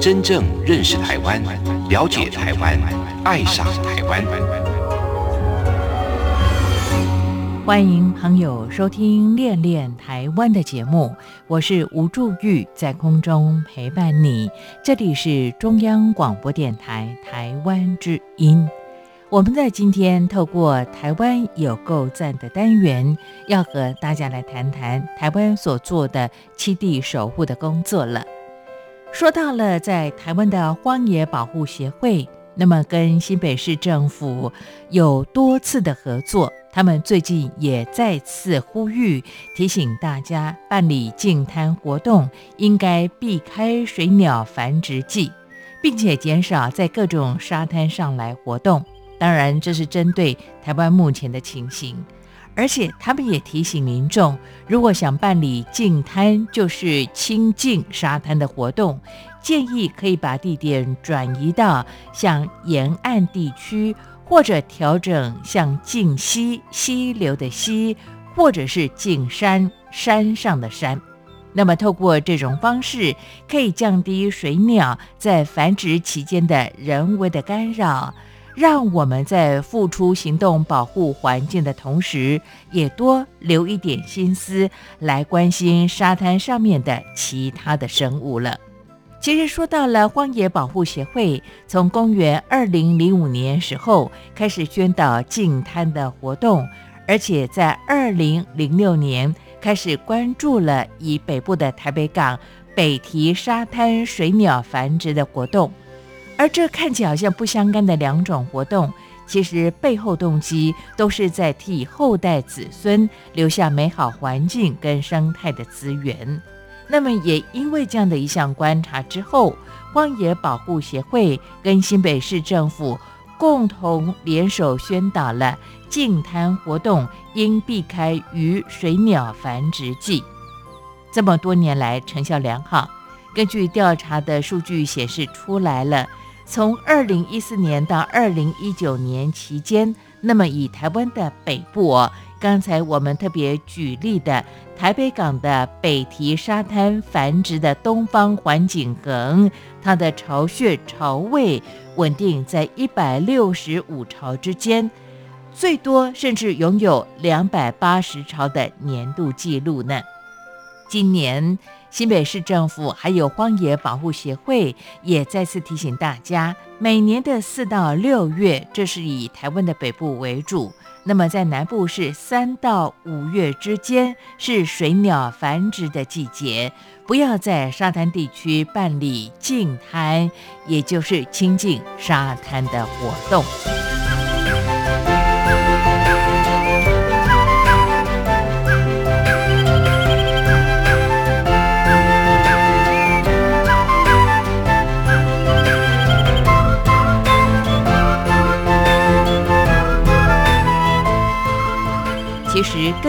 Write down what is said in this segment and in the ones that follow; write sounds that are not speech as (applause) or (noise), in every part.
真正认识台湾，了解台湾，爱上台湾。欢迎朋友收听《恋恋台湾》的节目，我是吴祝玉，在空中陪伴你。这里是中央广播电台台湾之音。我们在今天透过台湾有够赞的单元，要和大家来谈谈台湾所做的七地守护的工作了。说到了在台湾的荒野保护协会，那么跟新北市政府有多次的合作，他们最近也再次呼吁提醒大家办理净滩活动，应该避开水鸟繁殖季，并且减少在各种沙滩上来活动。当然，这是针对台湾目前的情形，而且他们也提醒民众，如果想办理净滩，就是清净沙滩的活动，建议可以把地点转移到像沿岸地区，或者调整像净溪溪流的溪，或者是净山山上的山。那么，透过这种方式，可以降低水鸟在繁殖期间的人为的干扰。让我们在付出行动保护环境的同时，也多留一点心思来关心沙滩上面的其他的生物了。其实说到了荒野保护协会，从公元二零零五年时候开始宣导净滩的活动，而且在二零零六年开始关注了以北部的台北港北堤沙滩水鸟繁殖的活动。而这看起来好像不相干的两种活动，其实背后动机都是在替后代子孙留下美好环境跟生态的资源。那么，也因为这样的一项观察之后，荒野保护协会跟新北市政府共同联手宣导了净滩活动应避开鱼水鸟繁殖季。这么多年来成效良好，根据调查的数据显示出来了。从二零一四年到二零一九年期间，那么以台湾的北部哦，刚才我们特别举例的台北港的北堤沙滩繁殖的东方环景鸻，它的巢穴巢位稳定在一百六十五巢之间，最多甚至拥有两百八十巢的年度记录呢。今年。新北市政府还有荒野保护协会也再次提醒大家，每年的四到六月，这是以台湾的北部为主；那么在南部是三到五月之间，是水鸟繁殖的季节，不要在沙滩地区办理净滩，也就是亲近沙滩的活动。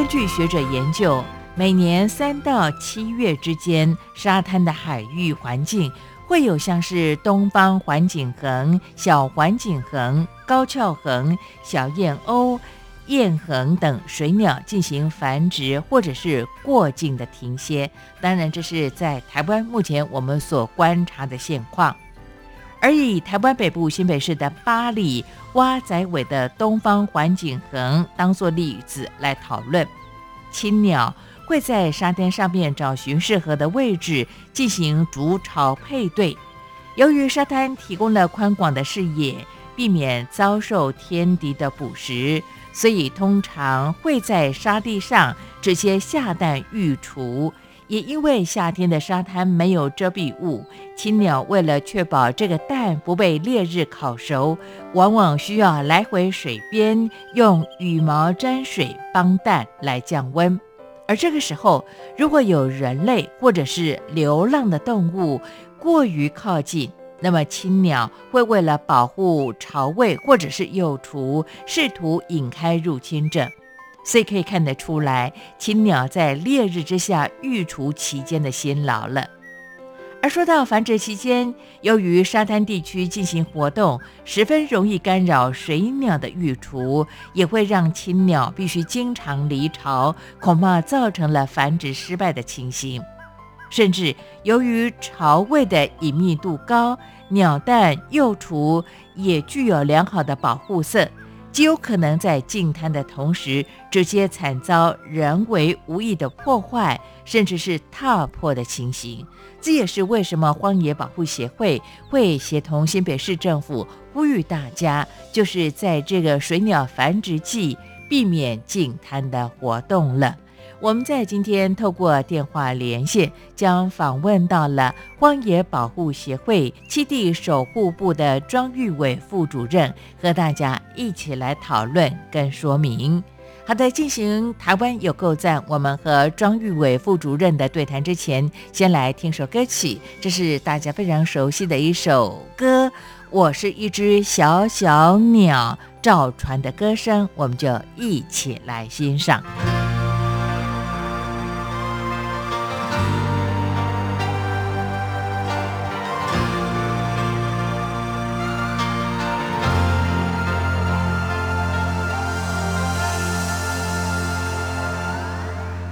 根据学者研究，每年三到七月之间，沙滩的海域环境会有像是东方环景鸻、小环景鸻、高翘鸻、小燕鸥、燕鸻等水鸟进行繁殖，或者是过境的停歇。当然，这是在台湾目前我们所观察的现况。而以台湾北部新北市的八里蛙仔尾的东方环景鸻当作例子来讨论，青鸟会在沙滩上面找寻适合的位置进行筑巢配对。由于沙滩提供了宽广的视野，避免遭受天敌的捕食，所以通常会在沙地上直接下蛋育雏。也因为夏天的沙滩没有遮蔽物，青鸟为了确保这个蛋不被烈日烤熟，往往需要来回水边用羽毛沾水帮蛋来降温。而这个时候，如果有人类或者是流浪的动物过于靠近，那么青鸟会为了保护巢位或者是幼雏，试图引开入侵者。所以可以看得出来，青鸟在烈日之下育雏期间的辛劳了。而说到繁殖期间，由于沙滩地区进行活动，十分容易干扰水鸟的育雏，也会让青鸟必须经常离巢，恐怕造成了繁殖失败的情形。甚至由于巢位的隐密度高，鸟蛋幼雏也具有良好的保护色。极有可能在净滩的同时，直接惨遭人为无意的破坏，甚至是踏破的情形。这也是为什么荒野保护协会会协同新北市政府呼吁大家，就是在这个水鸟繁殖季，避免净滩的活动了。我们在今天透过电话连线，将访问到了荒野保护协会栖地守护部的庄玉伟副主任，和大家一起来讨论跟说明。好的，进行台湾有够赞，我们和庄玉伟副主任的对谈之前，先来听首歌曲，这是大家非常熟悉的一首歌。我是一只小小鸟，赵传的歌声，我们就一起来欣赏。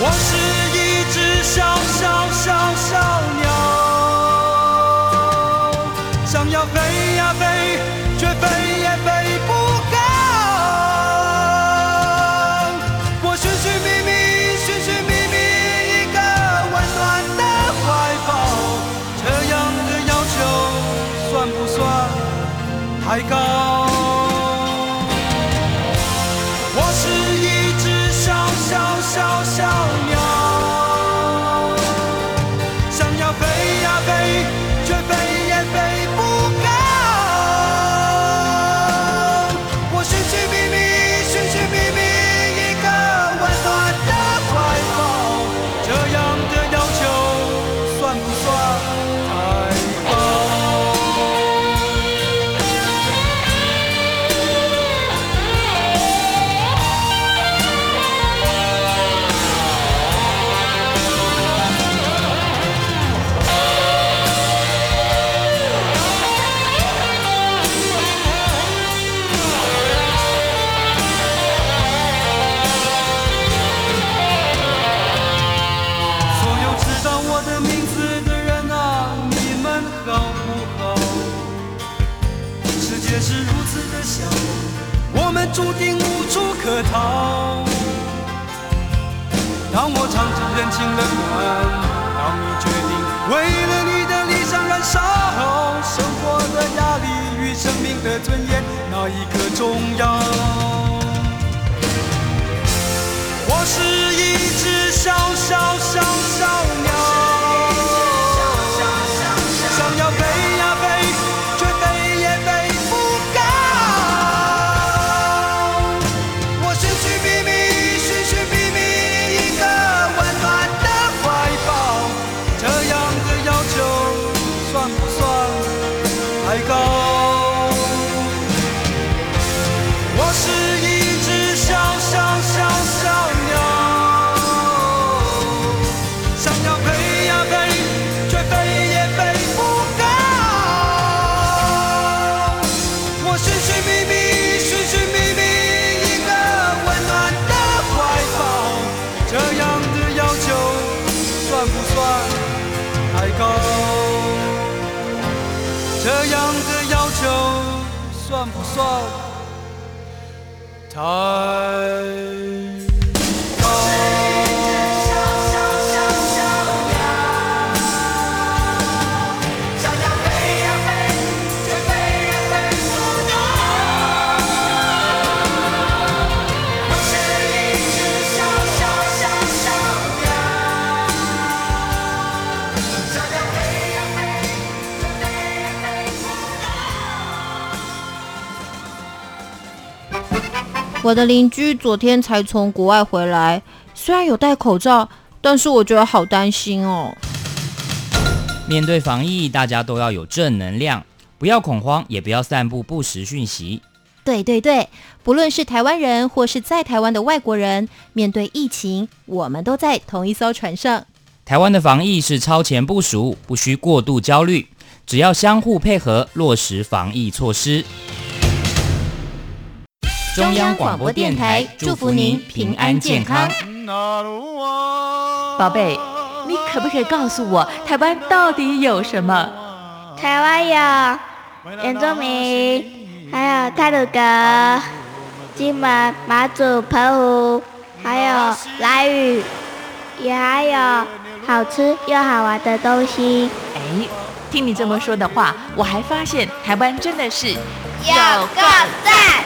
我是一只小小小小鸟，想要飞，重要？我是我的邻居昨天才从国外回来，虽然有戴口罩，但是我觉得好担心哦。面对防疫，大家都要有正能量，不要恐慌，也不要散布不实讯息。对对对，不论是台湾人或是在台湾的外国人，面对疫情，我们都在同一艘船上。台湾的防疫是超前部署，不需过度焦虑，只要相互配合，落实防疫措施。中央广播电台祝福您平安健康。宝贝，你可不可以告诉我，台湾到底有什么？台湾有原住民，还有泰鲁格、金门、马祖、澎湖，还有兰屿，也还有好吃又好玩的东西。哎，听你这么说的话，我还发现台湾真的是有个赞。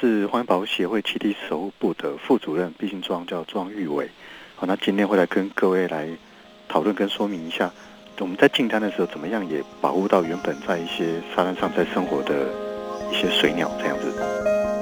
是环保协会栖地守护部的副主任毕姓庄，叫庄玉伟。好，那今天会来跟各位来讨论跟说明一下，我们在进滩的时候怎么样也保护到原本在一些沙滩上在生活的一些水鸟这样子。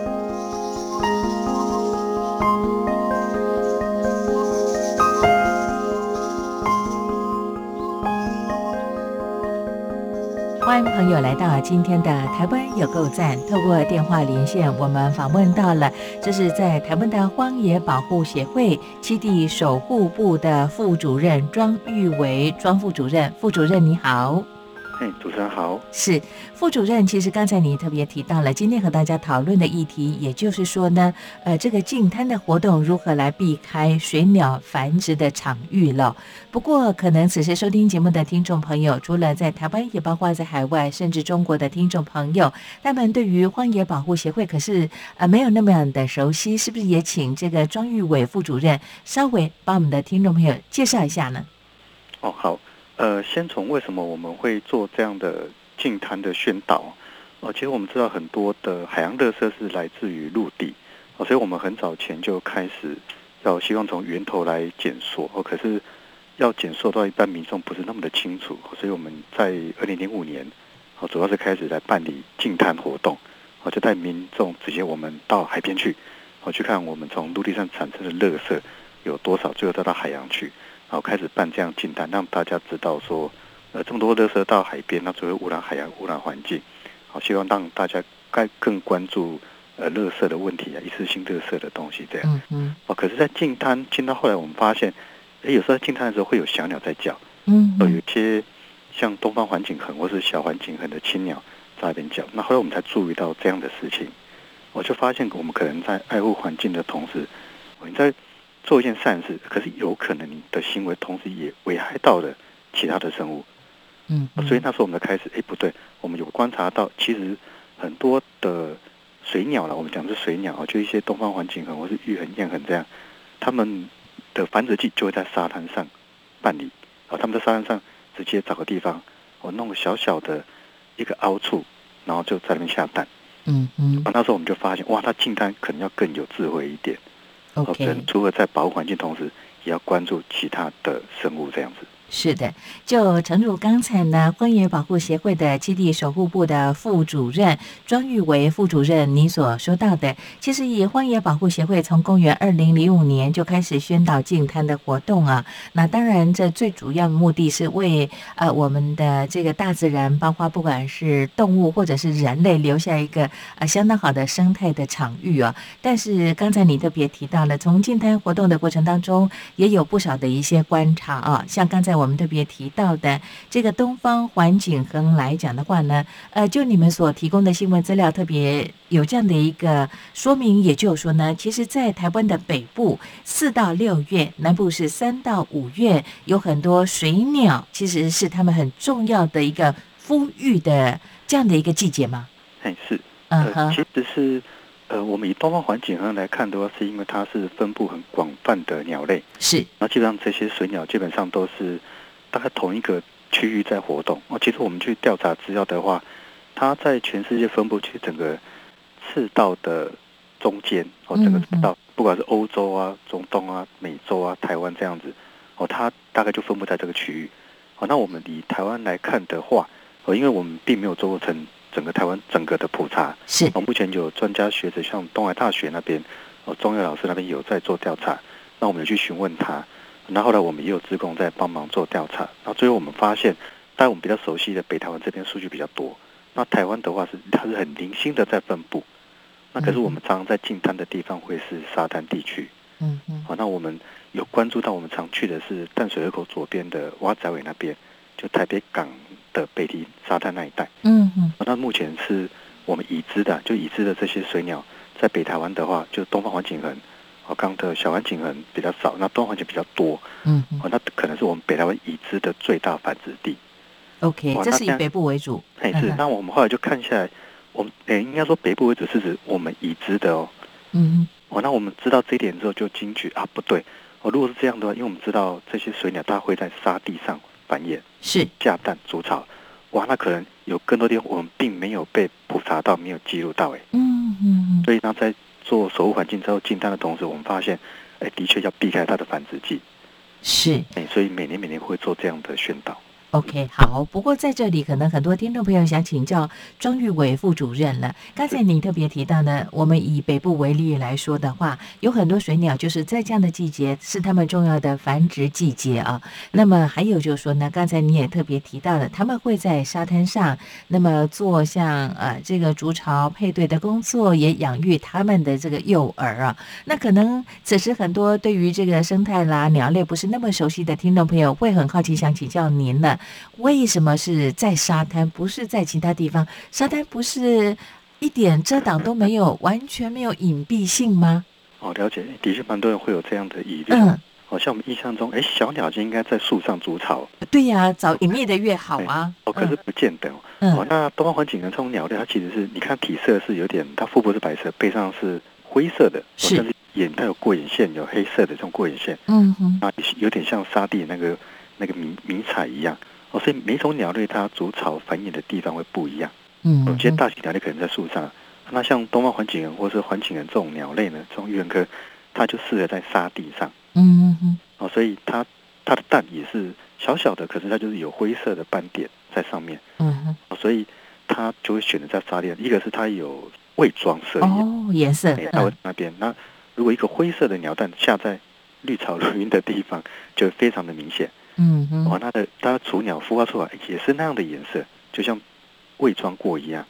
欢迎朋友来到今天的台湾有够赞。透过电话连线，我们访问到了，这是在台湾的荒野保护协会七地守护部的副主任庄玉伟庄副主任。副主任你好。哎，主持人好。是副主任，其实刚才你特别提到了今天和大家讨论的议题，也就是说呢，呃，这个净滩的活动如何来避开水鸟繁殖的场域了。不过，可能此时收听节目的听众朋友，除了在台湾，也包括在海外，甚至中国的听众朋友，他们对于荒野保护协会可是呃没有那么样的熟悉，是不是也请这个庄玉伟副主任稍微帮我们的听众朋友介绍一下呢？哦，好。呃，先从为什么我们会做这样的净滩的宣导？哦，其实我们知道很多的海洋垃圾是来自于陆地，哦，所以我们很早前就开始要希望从源头来减缩。哦，可是要减缩到一般民众不是那么的清楚，所以我们在二零零五年，哦，主要是开始来办理净滩活动，哦，就带民众直接我们到海边去，哦，去看我们从陆地上产生的垃圾有多少，最后再到海洋去。然后开始办这样净滩，让大家知道说，呃，这么多垃圾到海边，那只会污染海洋、污染环境。好，希望让大家该更关注呃垃圾的问题啊，一次性垃圾的东西这样。嗯嗯。哦，可是，在净滩进到后来，我们发现，哎，有时候进滩的时候会有小鸟在叫。嗯。有些像东方环境很或是小环境很的青鸟在那边叫。那后来我们才注意到这样的事情，我就发现我们可能在爱护环境的同时，我们在。做一件善事，可是有可能你的行为同时也危害到了其他的生物，嗯，所以那时候我们开始，哎，不对，我们有观察到，其实很多的水鸟了，我们讲的是水鸟啊，就一些东方环境很或是玉衡、燕衡这样，他们的繁殖季就会在沙滩上办理，啊，他们在沙滩上直接找个地方，我弄个小小的一个凹处，然后就在那边下蛋，嗯嗯，啊，那时候我们就发现，哇，它进滩可能要更有智慧一点。OK，除了在保护环境，同时也要关注其他的生物，这样子。是的，就诚如刚才呢，荒野保护协会的基地守护部的副主任庄玉为副主任你所说到的，其实以荒野保护协会从公元二零零五年就开始宣导净滩的活动啊。那当然，这最主要的目的是为呃我们的这个大自然，包括不管是动物或者是人类，留下一个呃相当好的生态的场域啊。但是刚才你特别提到了，从净滩活动的过程当中，也有不少的一些观察啊，像刚才。才我们特别提到的这个东方环景恒来讲的话呢，呃，就你们所提供的新闻资料，特别有这样的一个说明，也就是说呢，其实，在台湾的北部四到六月，南部是三到五月，有很多水鸟，其实是他们很重要的一个孵育的这样的一个季节吗？哎，是，嗯呃，哼，其实是，呃，我们以东方环境上来看的话，是因为它是分布很广泛的鸟类，是，那基本上这些水鸟基本上都是大概同一个区域在活动。哦，其实我们去调查资料的话，它在全世界分布去整个赤道的中间，哦，整个赤道，不管是欧洲啊、中东啊、美洲啊、台湾这样子，哦，它大概就分布在这个区域。哦，那我们以台湾来看的话，哦，因为我们并没有做过成整个台湾整个的普查，是，哦，目前有专家学者，像东海大学那边，哦，中药老师那边有在做调查，那我们有去询问他，那后来我们也有职工在帮忙做调查，然后最后我们发现，在我们比较熟悉的北台湾这边数据比较多，那台湾的话是它是很零星的在分布，那可是我们常常在近滩的地方会是沙滩地区，嗯嗯，好，那我们有关注到我们常去的是淡水河口左边的挖仔尾那边，就台北港的北堤沙滩那一带。嗯嗯，那目前是我们已知的，就已知的这些水鸟，在北台湾的话，就东方环景恒，哦，刚的小环景恒比较少，那东方环景比较多，嗯嗯哦，那可能是我们北台湾已知的最大繁殖地。，OK，这这是以北部为主，哎，是那我们后来就看下来，我们诶应该说北部为主是指我们已知的哦，嗯哦，那我们知道这一点之后就惊觉啊，不对，哦，如果是这样的话，因为我们知道这些水鸟它会在沙地上繁衍。哼，是，下蛋筑巢，哇，那可能有更多地方我们并没有被普查到，没有记录到，哎，嗯嗯嗯，所以呢，在做守护环境之后进蛋的同时，我们发现，哎，的确要避开它的繁殖季，是。哎，所以每年每年会做这样的宣导。OK，好。不过在这里，可能很多听众朋友想请教庄玉伟副主任了。刚才你特别提到呢，我们以北部为例来说的话，有很多水鸟就是在这样的季节是它们重要的繁殖季节啊。那么还有就是说呢，刚才你也特别提到了，他们会在沙滩上，那么做像呃这个筑巢配对的工作，也养育他们的这个幼儿啊。那可能此时很多对于这个生态啦、鸟类不是那么熟悉的听众朋友，会很好奇，想请教您了。为什么是在沙滩，不是在其他地方？沙滩不是一点遮挡都没有，完全没有隐蔽性吗？哦，了解，的确蛮多人会有这样的疑虑。嗯，好、像我们印象中，哎，小鸟就应该在树上筑巢，对呀、找隐秘的越好啊。哦，可是不见得哦。嗯哦，那东方环景的这种鸟类，它其实是，你看体色是有点，它腹部是白色，背上是灰色的，哦是但是眼它有过眼线，有黑色的这种过眼线。嗯哼，啊，有点像沙地那个那个迷迷彩一样哦，所以每种鸟类它筑巢繁衍的地方会不一样。嗯有些大型鸟类可能在树上，那像东方环景人或是环景人这种鸟类呢，这种玉人科，它就适合在沙地上嗯哼，哦，所以它它的蛋也是小小的，可是它就是有灰色的斑点在上面嗯哼，哦，所以它就会选择在沙地上。一个是它有伪装色，哦，颜色，哎，它会那边。那如果一个灰色的鸟蛋下在绿草如茵的地方，就会非常的明显。嗯哼，哦，它的它的雏鸟孵化出来也是那样的颜色，就像伪装过一样。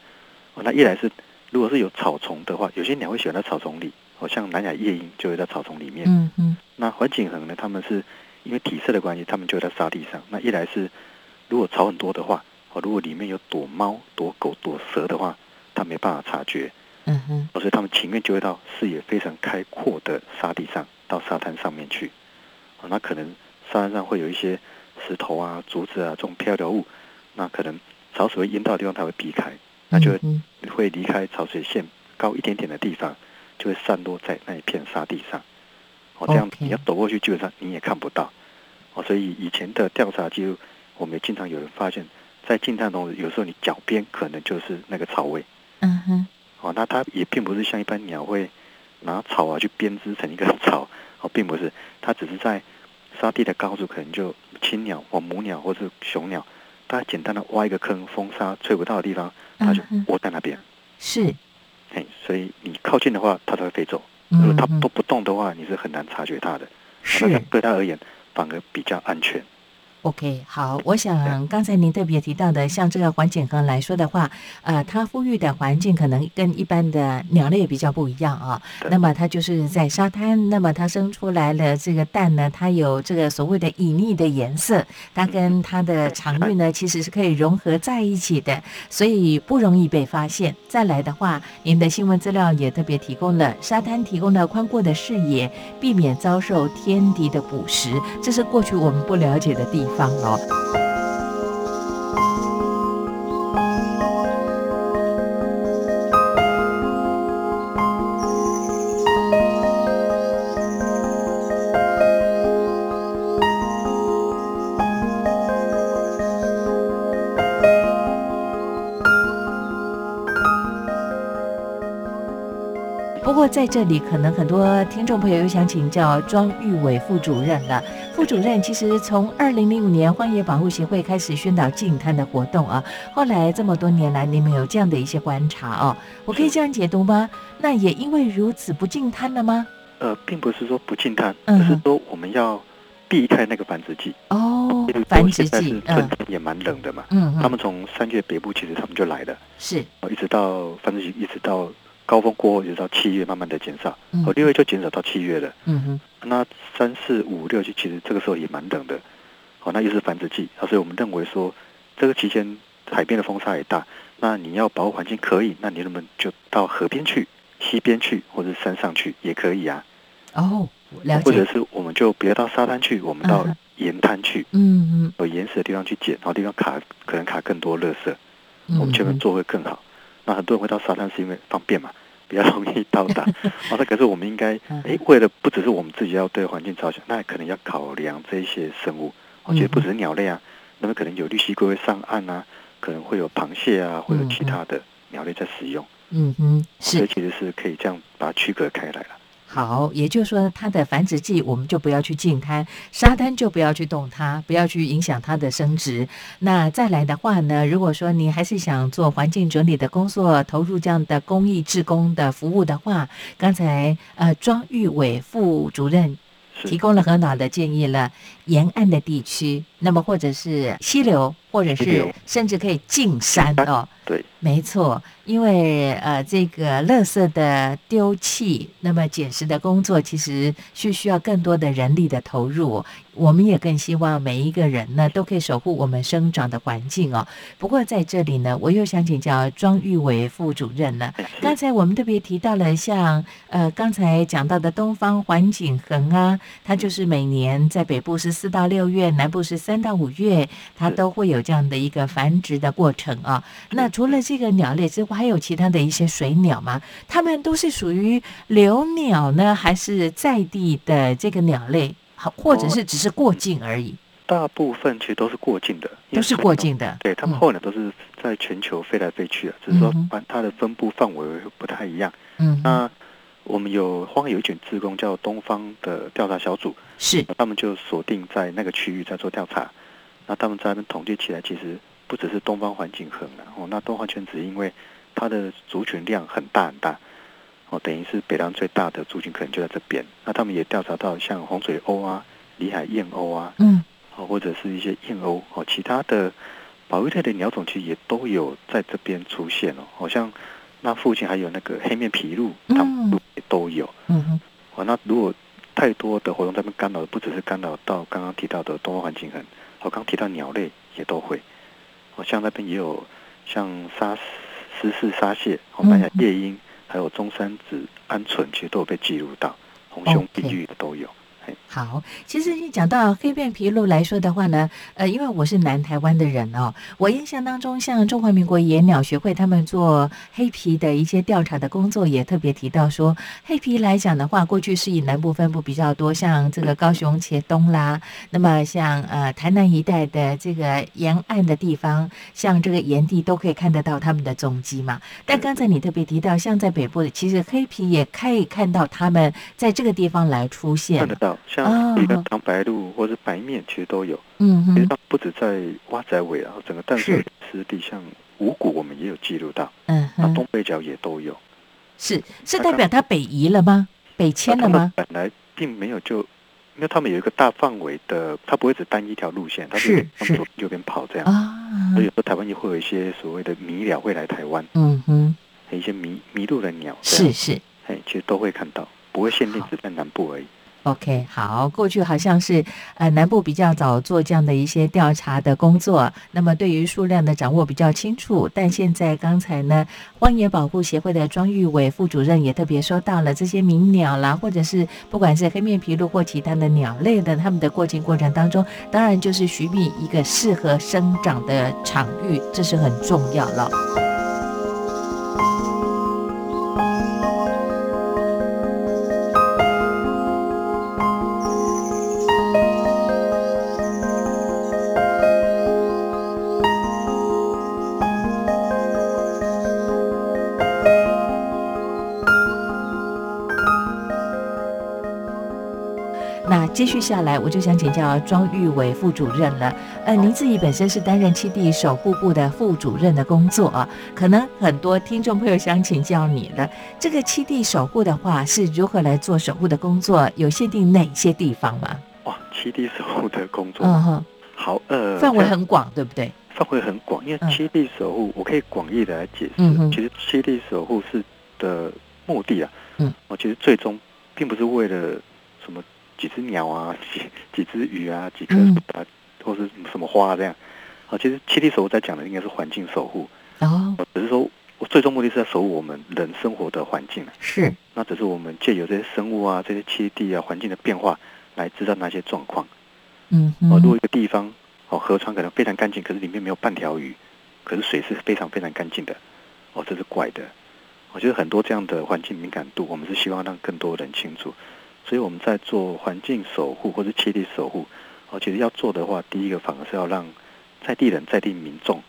哦，那一来是如果是有草丛的话，有些鸟会喜欢在草丛里，哦，像南亚夜莺就会在草丛里面。嗯嗯，那环景恒呢，它们是因为体色的关系，它们就会在沙地上。那一来是如果草很多的话，哦，如果里面有躲猫、躲狗、躲蛇的话，它没办法察觉，嗯哼，哦所以他们情愿就会到视野非常开阔的沙地上，到沙滩上面去。哦，那可能沙滩上会有一些石头啊、竹子啊这种漂流物，那可能潮水会淹到的地方，它会避开，那就会离开潮水线高一点点的地方，就会散落在那一片沙地上。哦，这样你要走过去，基本上你也看不到。哦，所以以前的调查记录，我们也经常有人发现，在近滩中，有时候你脚边可能就是那个草位。嗯哼，哦，那它也并不是像一般鸟会拿草啊去编织成一个草，哦，并不是，它只是在沙地的高处，可能就青鸟或母鸟或是雄鸟，它简单的挖一个坑，风沙吹不到的地方，它就窝在那边。是，哎，所以你靠近的话，它才会飞走；如果它都不动的话，你是很难察觉它的。这是样对它而言反而比较安全。OK，好，我想刚才您特别提到的，像这个环景恒来说的话，呃，它富裕的环境可能跟一般的鸟类比较不一样啊。那么它就是在沙滩，那么它生出来了这个蛋呢，它有这个所谓的隐匿的颜色，它跟它的场域呢其实是可以融合在一起的，所以不容易被发现。再来的话，您的新闻资料也特别提供了沙滩提供了宽阔的视野，避免遭受天敌的捕食，这是过去我们不了解的地方。方哦。在这里，可能很多听众朋友又想请教庄玉伟副主任了。副主任，其实从二零零五年荒野保护协会开始宣导禁滩的活动啊，后来这么多年来，你们有这样的一些观察哦，我可以这样解读吗？那也因为如此不禁滩了吗？呃，并不是说不禁滩，只是说我们要避开那个繁殖季哦。繁殖季，春天也蛮冷的嘛。嗯，他们从三月北部其实他们就来了，是，一直到繁殖季，一直到。高峰过后，直到七月慢慢的减少，哦，六月就减少到七月了。嗯哼，那三四五六就其实这个时候也蛮冷的，哦，那又是繁殖季，啊，所以我们认为说这个期间海边的风沙也大，那你要保护环境可以，那你能不能就到河边去、溪边去或者山上去也可以啊？哦，了解。或者是我们就别到沙滩去，我们到盐滩去，嗯嗯，有岩石的地方去捡，然后地方卡可能卡更多垃圾，我们这边做会更好。那很多人会到沙滩是因为方便嘛，(laughs) 比较容易到达。啊，(laughs) 那可是我们应该，(laughs) 哎，为了不只是我们自己要对环境着想，那可能要考量这些生物。我觉得不只是鸟类啊，那么可能有绿蜥龟会上岸啊，可能会有螃蟹啊，会有其他的鸟类在使用。嗯哼，是，所以其实是可以这样把它区隔开来了。好，也就是说，它的繁殖季我们就不要去近滩，沙滩就不要去动它，不要去影响它的生殖。那再来的话呢，如果说你还是想做环境整理的工作，投入这样的公益志工的服务的话，刚才呃庄玉伟副主任提供了很好的建议了，沿岸的地区，那么或者是溪流，或者是甚至可以进山哦。对，没错。因为呃，这个垃圾的丢弃，那么捡拾的工作，其实是需要更多的人力的投入。我们也更希望每一个人呢，都可以守护我们生长的环境哦。不过在这里呢，我又想请教庄玉伟副主任了。(laughs) 刚才我们特别提到了，像呃刚才讲到的东方环景恒啊，它就是每年在北部是四到六月，南部是三到五月，它都会有这样的一个繁殖的过程啊。那除了这个鸟类之外，还有其他的一些水鸟吗？它们都是属于留鸟呢，还是在地的这个鸟类？好，或者是只是过境而已。大部分其实都是过境的，都是过境的。对他们候鸟都是在全球飞来飞去啊，只是说它的分布范围不太一样。嗯，那我们有荒有一群志工叫东方的调查小组，是他们就锁定在那个区域在做调查。那他们在那边统计起来，其实不只是东方环境很哦，那东方圈子因为它的族群量很大很大。哦，等于是北浪最大的族群可能就在这边。那他们也调查到像洪水鸥啊、里海燕鸥啊，嗯，哦，或者是一些燕鸥哦，其他的保育类的鸟种其实也都有在这边出现哦。好像那附近还有那个黑面琵鹭，它们也都有。嗯哼。哦，那如果太多的活动这边干扰，不只是干扰到刚刚提到的东方环境很，我刚提到鸟类也都会。哦，像那边也有像沙石狮沙蟹，哦，南亚夜莺。还有中山子、鹌鹑，其实都有被记录到，红胸碧玉的都有。好，其实你讲到黑面皮鹭来说的话呢，呃，因为我是南台湾的人哦，我印象当中，像中华民国野鸟学会他们做黑皮的一些调查的工作，也特别提到说，黑皮来讲的话，过去是以南部分布比较多，像这个高雄茄东啦，那么像呃台南一带的这个沿岸的地方，像这个岩地都可以看得到他们的踪迹嘛。但刚才你特别提到，像在北部的，其实黑皮也可以看到他们在这个地方来出现，看得到，像。一个糖白鹭或者白面，其实都有。嗯其实它不止在蛙仔尾啊，整个淡水湿地，像五谷，我们也有记录到。嗯那东北角也都有。是是代表它北移了吗？北迁了吗？本来并没有就因为他们有一个大范围的，它不会只单一条路线，它是是左右边跑这样。啊，所以有时候台湾也会有一些所谓的迷鸟会来台湾，嗯哼，一些迷迷路的鸟，是是。哎，其实都会看到，不会限定只在南部而已。OK，好，过去好像是呃南部比较早做这样的一些调查的工作，那么对于数量的掌握比较清楚。但现在刚才呢，荒野保护协会的庄玉伟副主任也特别说到了这些鸣鸟啦，或者是不管是黑面琵鹭或其他的鸟类的，它们的过境过程当中，当然就是寻觅一个适合生长的场域，这是很重要了。接续下来，我就想请教庄玉伟副主任了。呃，您自己本身是担任七地守护部的副主任的工作啊，可能很多听众朋友想请教你了。这个七地守护的话，是如何来做守护的工作？有限定哪些地方吗？哇，七地守护的工作，嗯哼，好，呃，范围很广，对不对？范围很广，因为嗯七地守护，我可以广义的来解释。嗯其实七地守护是的目的啊，嗯，我，其实最终并不是为了什么几只鸟啊、(laughs) 几几只鱼啊、几棵或是什么花这样。啊，其实七地守护在讲的应该是环境守护，哦，哦只是说我最终目的是在守护我们人生活的环境啊。是，那只是我们借由这些生物啊、这些七地啊、环境的变化来知道那些状况。嗯哦，如果，一个地方哦河川可能非常干净，可是里面没有半条鱼，可是水是非常非常干净的，哦，这是怪的。我觉得很多这样的环境敏感度，我们是希望让更多人清楚。所以我们在做环境守护或是栖地守护，哦，其实要做的话，第一个反而是要让在地人、在地民众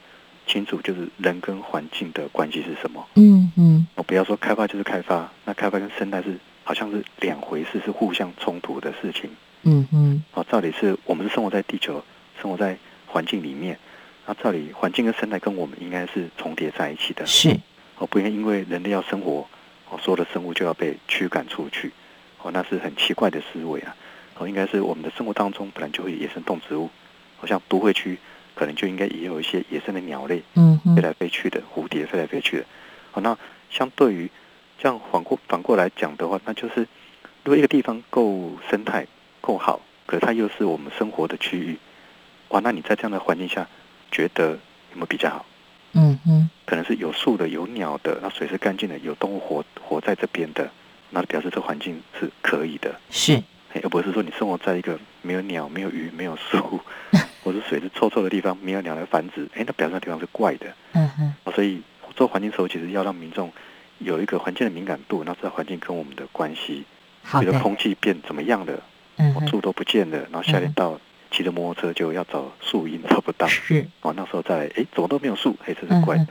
清楚，就是人跟环境的关系是什么。嗯嗯，我不要说开发就是开发，那开发跟生态是好像是两回事，是互相冲突的事情。嗯嗯，哦，照理是我们是生活在地球，生活在环境里面，那照理环境跟生态跟我们应该是重叠在一起的。是，哦，不应该因为人类要生活，哦，所有的生物就要被驱赶出去，哦，那是很奇怪的思维啊。哦，应该是我们的生活当中本来就会有野生动植物，好、像都会区可能就应该也有一些野生的鸟类，嗯飞，来飞去的，蝴蝶飞来飞去的。好，那相对于这样反过反过来讲的话，那就是如果一个地方够生态够好，可是它又是我们生活的区域，哇，那你在这样的环境下，觉得有没有比较好？嗯嗯，可能是有树的、有鸟的，那水是干净的，有动物活活在这边的，那表示这环境是可以的，是，嘿而不是说你生活在一个没有鸟、没有鱼、没有树，(laughs) 或者水是臭臭的地方，没有鸟来繁殖，哎，那表示那地方是怪的。嗯哼，哦所以做环境守护，其实要让民众有一个环境的敏感度，那知道环境跟我们的关系，好的，比如空气变怎么样了，嗯哼，哦树都不见了，然后夏天到骑着摩托车就要找树荫找不到，是，哦，那时候再来，哎，怎么都没有树，哎，这是怪的。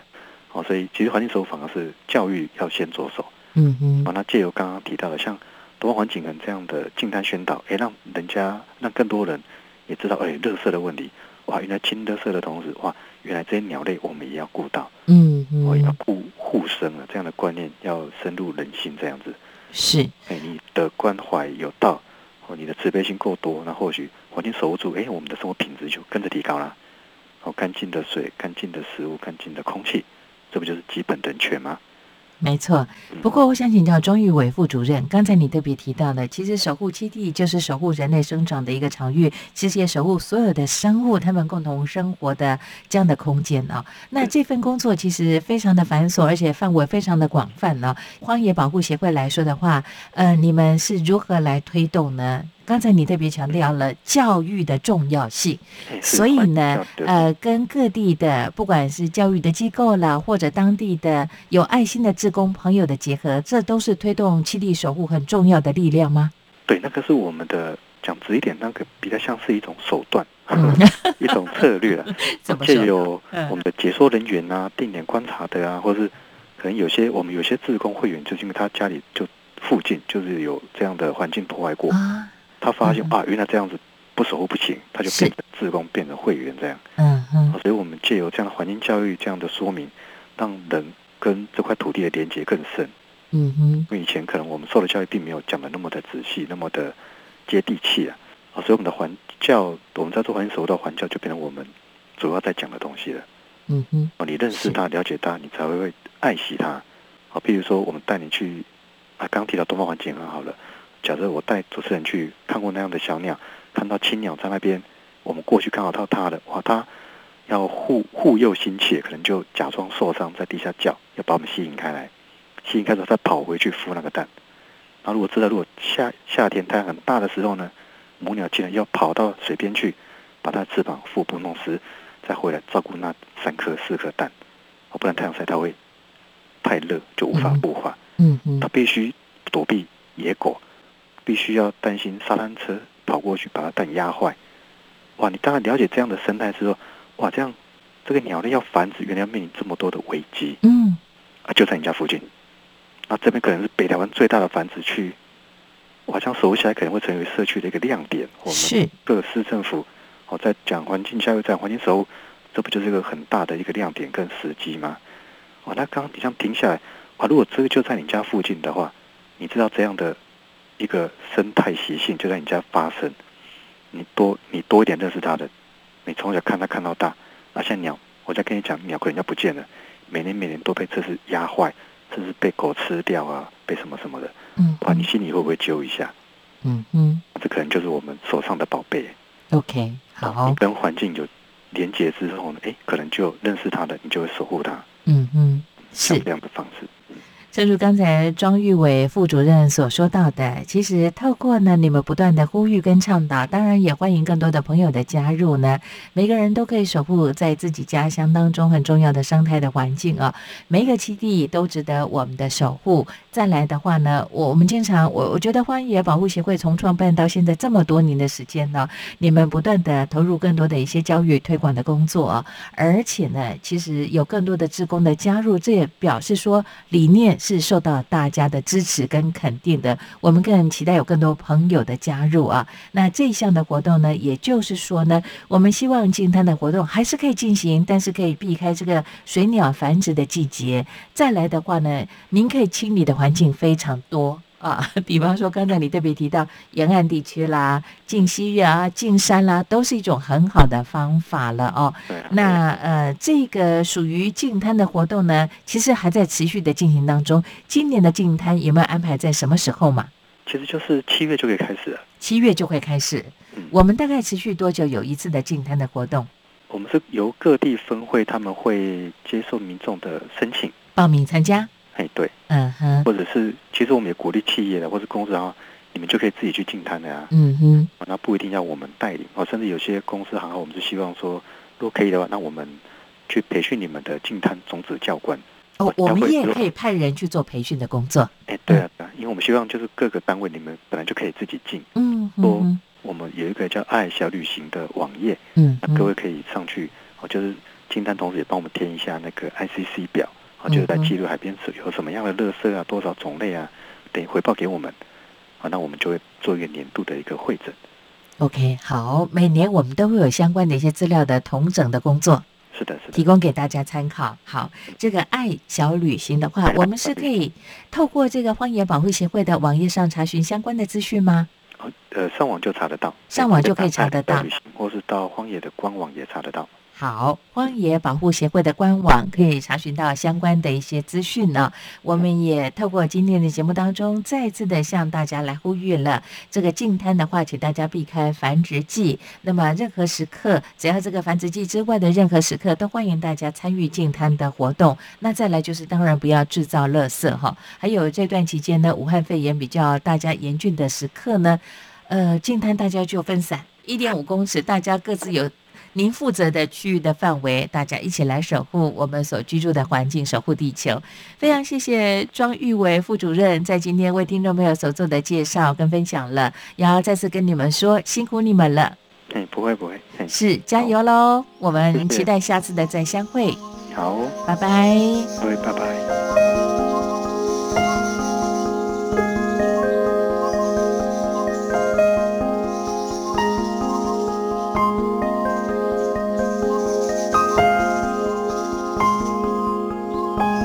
哦，所以其实环境守护反而是教育要先着手。嗯哼哦，，那借由刚刚提到的像东方环境人这样的静态宣导，哎，让人家让更多人也知道，哎，垃圾的问题，哇，原来清垃圾的同时，哇，原来这些鸟类我们也要顾到。嗯哦，要顾，护护生啊，这样的观念要深入人心，这样子，是，哎，你的关怀有道，哦，你的慈悲心够多，那或许环境守护住，哎，我们的生活品质就跟着提高了。哦，干净的水、干净的食物、干净的空气，这不就是基本人权吗？没错。不过，我想请教钟玉伟副主任，刚才你特别提到的，其实守护基地就是守护人类生长的一个场域，其实也守护所有的生物他们共同生活的这样的空间啊、那这份工作其实非常的繁琐，而且范围非常的广泛呢、(laughs) 荒野保护协会来说的话，呃，你们是如何来推动呢？刚才你特别强调了教育的重要性，所以呢呃，跟各地的不管是教育的机构啦，或者当地的有爱心的志工朋友的结合，这都是推动七地守护很重要的力量吗？对，那个是我们的讲直一点，那个比较像是一种手段，嗯 (laughs) 一种策略了。(laughs) 怎么说？借由嗯我们的解说人员啊、定点观察的啊，或是可能有些我们有些志工会员，就是因为他家里就附近就是有这样的环境破坏过，啊，他发现、嗯啊，原来这样子不守护不行，他就是变成志工，变成会员这样。嗯嗯所以我们借由这样的环境教育这样的说明，让人跟这块土地的连接更深。嗯哼，因为以前可能我们受的教育并没有讲的那么的仔细，那么的接地气啊。啊，所以我们的环教，我们在做环境守护的环教，就变成我们主要在讲的东西了。嗯哼，哦，你认识它、了解它，你才会会爱惜它。好，譬如说我们带你去啊，刚刚提到东方环境很好了。假设我带主持人去看过那样的小鸟，看到青鸟在那边，我们过去刚好到它的，哇，它要护护幼心切，可能就假装受伤在地下叫，要把我们吸引开来，吸引开之后再跑回去孵那个蛋。然后如果知道如果夏夏天太阳很大的时候呢，母鸟竟然要跑到水边去，把它的翅膀腹部弄湿。再回来照顾那三颗四颗蛋，哦，不然太阳晒它会太热，就无法孵化。嗯嗯，它必须躲避野狗，必须要担心沙滩车跑过去把它蛋压坏。哇，你当然了解这样的生态之后，哇，这样这个鸟类要繁殖，原来要面临这么多的危机。嗯，啊，就在你家附近，那这边可能是北台湾最大的繁殖区，哇，这样守护起来可能会成为社区的一个亮点。我们各市政府。哦，在讲环境教育、讲环境时候，这不就是一个很大的一个亮点跟时机吗？哦，那刚你这样停下来，啊，如果这个就在你家附近的话，你知道这样的一个生态习性就在你家发生，你多你多一点认识它的，你从小看它看到大，那像鸟，我再跟你讲，鸟可能要不见了，每年每年都被这只压坏，甚至被狗吃掉啊，被什么什么的，嗯，哇，你心里会不会揪一下？嗯嗯，这可能就是我们手上的宝贝。OK，好。你跟环境有连接之后呢，哎，可能就认识它的，你就会守护它。嗯嗯，是这样的方式。正如刚才庄玉伟副主任所说到的，其实透过呢你们不断的呼吁跟倡导，当然也欢迎更多的朋友的加入呢。每个人都可以守护在自己家乡当中很重要的生态的环境啊，每一个基地都值得我们的守护。再来的话呢，我我们经常我我觉得荒野保护协会从创办到现在这么多年的时间呢，你们不断的投入更多的一些教育推广的工作，而且呢，其实有更多的职工的加入，这也表示说理念是受到大家的支持跟肯定的。我们更期待有更多朋友的加入啊。那这项的活动呢，也就是说呢，我们希望进滩的活动还是可以进行，但是可以避开这个水鸟繁殖的季节。再来的话呢，您可以清理的。环境非常多啊，(laughs) 比方说刚才你特别提到沿岸地区啦、进溪月啊、进山啦，都是一种很好的方法了哦。那呃，这个属于净滩的活动呢，其实还在持续的进行当中。今年的净滩有没有安排在什么时候嘛？其实就是七月就可以开始了，七月就会开始。我们大概持续多久有一次的净滩的活动？我们是由各地分会，他们会接受民众的申请，报名参加。哎，对，嗯哼，或者是其实我们也鼓励企业的，或是公司啊，你们就可以自己去进摊的呀，嗯哼，那不一定要我们带领哦，甚至有些公司行号，我们是希望说，如果可以的话，那我们去培训你们的进摊种子教官哦，我们也可以派人去做培训的工作。哎，对啊，对啊因为我们希望就是各个单位你们本来就可以自己进，嗯，说我们有一个叫爱小旅行的网页，嗯，那各位可以上去哦，就是进摊同时也帮我们填一下那个 ICC 表。就是在记录海边有什么样的垃圾啊，多少种类啊，等回报给我们，好，那我们就会做一个年度的一个会诊。OK，好，每年我们都会有相关的一些资料的同整的工作，是的，是的，提供给大家参考。好，这个爱小旅行的话，我们是可以透过这个荒野保护协会的网页上查询相关的资讯吗？呃，上网就查得到，上网就可以查得到，或是到荒野的官网也查得到。好，荒野保护协会的官网可以查询到相关的一些资讯呢。我们也透过今天的节目当中，再次的向大家来呼吁了。这个净滩的话，请大家避开繁殖季。那么任何时刻，只要这个繁殖季之外的任何时刻，都欢迎大家参与净滩的活动。那再来就是，当然不要制造垃圾哈。还有这段期间呢，武汉肺炎比较大家严峻的时刻呢，呃，净滩大家就分散一点五公尺，大家各自有。您负责的区域的范围，大家一起来守护我们所居住的环境，守护地球。非常谢谢庄玉伟副主任在今天为听众朋友所做的介绍跟分享了，然后再次跟你们说辛苦你们了。哎，不会不会，是加油喽！我们 (laughs) 期待下次的再相会。好，拜拜。各位，拜拜。Bye.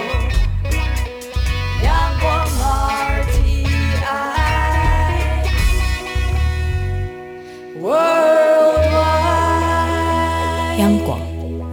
央广，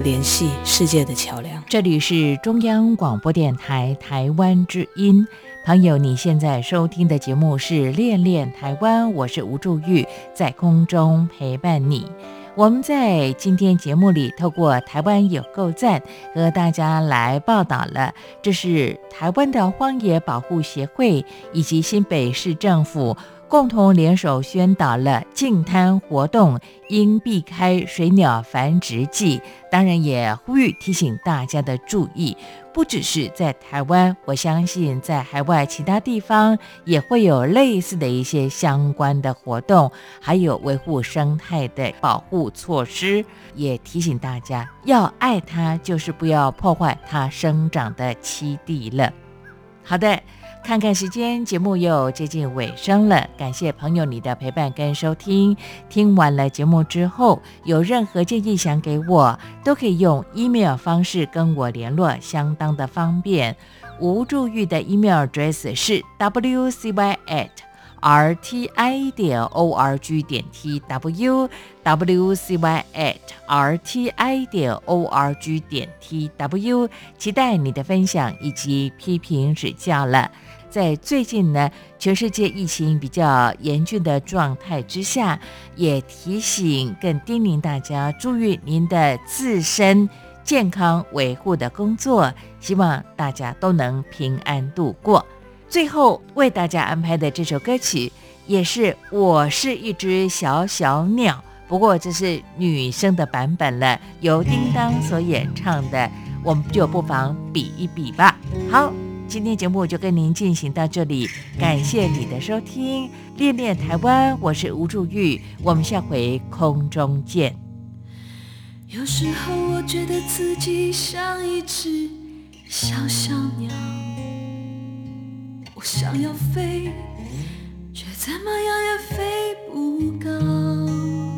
联系世界的桥梁。这里是中央广播电台台湾之音。朋友，你现在收听的节目是《恋恋台湾》，我是吴祝玉，在空中陪伴你。我们在今天节目里，透过台湾有够赞，和大家来报道了，这是台湾的荒野保护协会以及新北市政府共同联手宣导了净滩活动应避开水鸟繁殖季，当然也呼吁提醒大家的注意。不只是在台湾，我相信在海外其他地方也会有类似的一些相关的活动，还有维护生态的保护措施，也提醒大家要爱它，就是不要破坏它生长的栖地了。好的。看看时间，节目又接近尾声了。感谢朋友你的陪伴跟收听。听完了节目之后，有任何建议想给我，都可以用 email 方式跟我联络，相当的方便。吴助玉的 email address 是 wcy at rti 点 org 点 tw wcy at rti 点 org 点 tw，期待你的分享以及批评指教了。在最近呢，全世界疫情比较严峻的状态之下，也提醒更叮咛大家注意您的自身健康维护的工作，希望大家都能平安度过。最后为大家安排的这首歌曲，也是我是一只小小鸟，不过这是女生的版本了，由叮当所演唱的，我们就不妨比一比吧。好。今天节目就跟您进行到这里，感谢你的收听，恋恋台湾，我是吴祝玉，我们下回空中见。有时候我觉得自己像一只小小鸟，我想要飞，却怎么样也飞不高。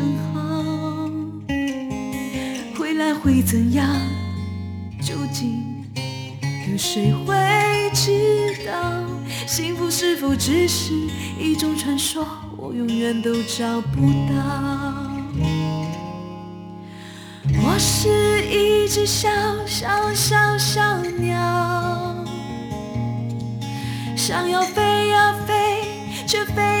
来会怎样？究竟有谁会知道？幸福是否只是一种传说？我永远都找不到。我是一只小小小小鸟，想要飞呀飞，却飞也飞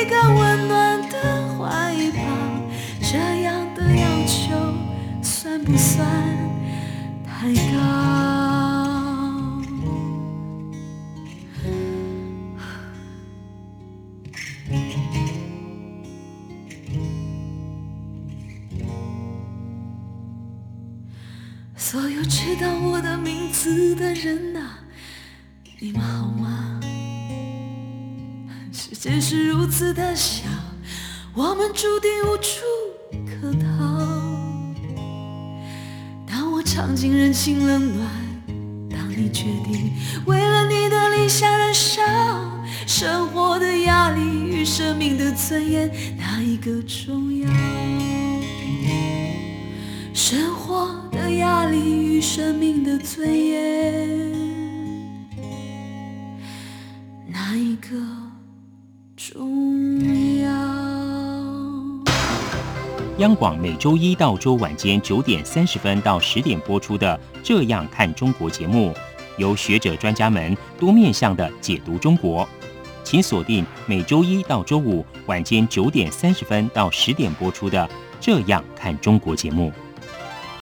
一个温暖的怀抱，这样的要求算不算太高？所有知道我的名字的人啊，你们好吗？世界是如此的小，我们注定无处可逃。当我尝尽人情冷暖，当你决定为了你的理想燃烧，生活的压力与生命的尊严，哪一个重要？生活的压力与生命的尊严，哪一个重要？央广每周一到周晚间九点三十分到十点播出的《这样看中国》节目，由学者专家们多面向的解读中国。请锁定每周一到周五晚间九点三十分到十点播出的《这样看中国》节目。